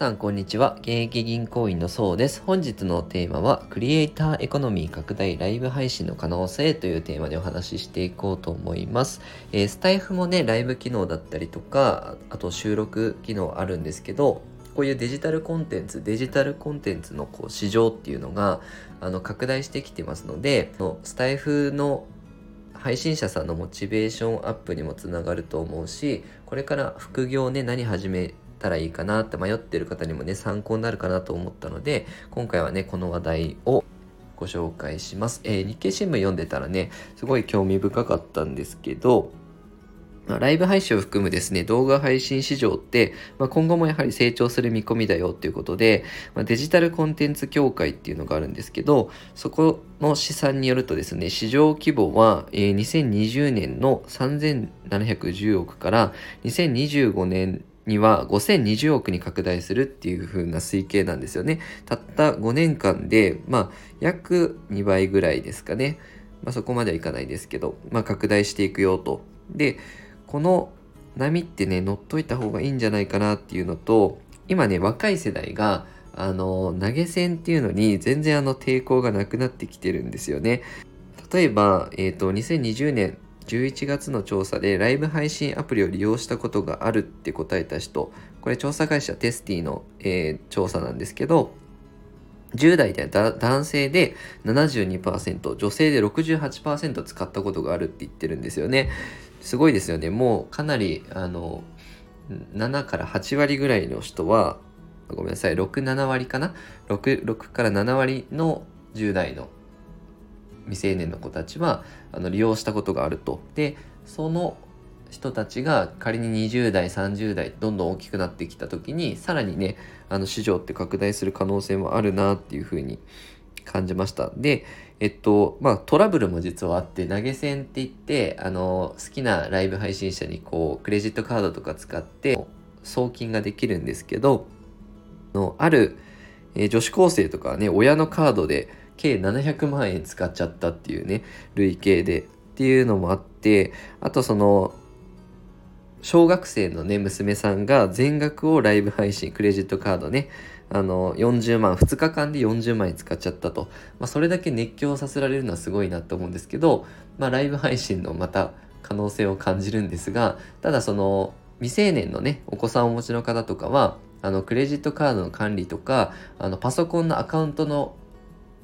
さんこんにちは。現役銀行員のそうです。本日のテーマはクリエイターエコノミー拡大ライブ配信の可能性というテーマでお話ししていこうと思います、えー、スタイフもねライブ機能だったりとかあと収録機能あるんですけどこういうデジタルコンテンツデジタルコンテンツのこう市場っていうのがあの拡大してきてますのでのスタイフの配信者さんのモチベーションアップにもつながると思うしこれから副業ね何始めたらいいかなって迷ってる方にもね参考になるかなと思ったので今回はねこの話題をご紹介します、えー、日経新聞読んでたらねすごい興味深かったんですけどライブ配信を含むですね、動画配信市場って、まあ、今後もやはり成長する見込みだよっていうことで、まあ、デジタルコンテンツ協会っていうのがあるんですけど、そこの試算によるとですね、市場規模は、えー、2020年の3710億から2025年には5020億に拡大するっていう風な推計なんですよね。たった5年間で、まあ、約2倍ぐらいですかね。まあ、そこまではいかないですけど、まあ、拡大していくよと。で、この波ってね乗っといた方がいいんじゃないかなっていうのと今ね若い世代があの投げ銭っていうのに全然あの抵抗がなくなってきてるんですよね。例えば、えっ、ー、と2020年11月の調査でライブ配信アプリを利用したことがあるって答えた人これ調査会社テスティの、えー、調査なんですけど10代で男性で72%女性で68%使ったことがあるって言ってるんですよね。すごいですよね。もうかなりあの7から8割ぐらいの人はごめんなさい67割かな？6, 6から7割の10代の未成年の子たちはあの利用したことがあるとでその人たちが仮に20代30代どんどん大きくなってきた時にさらにねあの市場って拡大する可能性もあるなっていうふうに感じました。で、えっと、まあトラブルも実はあって、投げ銭って言って、あの、好きなライブ配信者にこう、クレジットカードとか使って送金ができるんですけど、のある、えー、女子高生とかね、親のカードで計700万円使っちゃったっていうね、累計でっていうのもあって、あとその、小学生のね、娘さんが全額をライブ配信、クレジットカードね、あの、40万、2日間で40万円使っちゃったと。まあ、それだけ熱狂させられるのはすごいなと思うんですけど、まあ、ライブ配信のまた可能性を感じるんですが、ただその、未成年のね、お子さんをお持ちの方とかは、あの、クレジットカードの管理とか、あの、パソコンのアカウントの、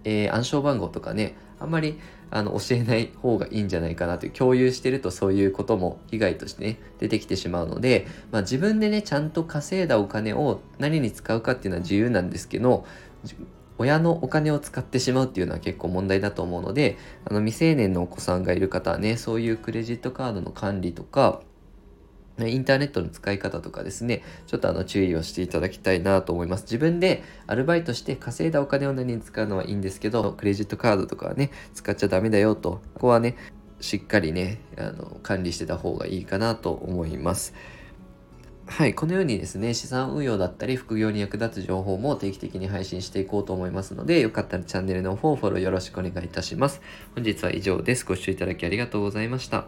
えー、暗証番号とかね、あんまりあの教えない方がいいんじゃないかなという共有してるとそういうことも被害としてね出てきてしまうので、まあ、自分でねちゃんと稼いだお金を何に使うかっていうのは自由なんですけど親のお金を使ってしまうっていうのは結構問題だと思うのであの未成年のお子さんがいる方はねそういうクレジットカードの管理とかインターネットの使い方とかですね、ちょっとあの注意をしていただきたいなと思います。自分でアルバイトして稼いだお金を何に使うのはいいんですけど、クレジットカードとかはね、使っちゃダメだよと、ここはね、しっかりね、あの管理してた方がいいかなと思います。はい、このようにですね、資産運用だったり副業に役立つ情報も定期的に配信していこうと思いますので、よかったらチャンネルの方フォローよろしくお願いいたします。本日は以上です。ご視聴いただきありがとうございました。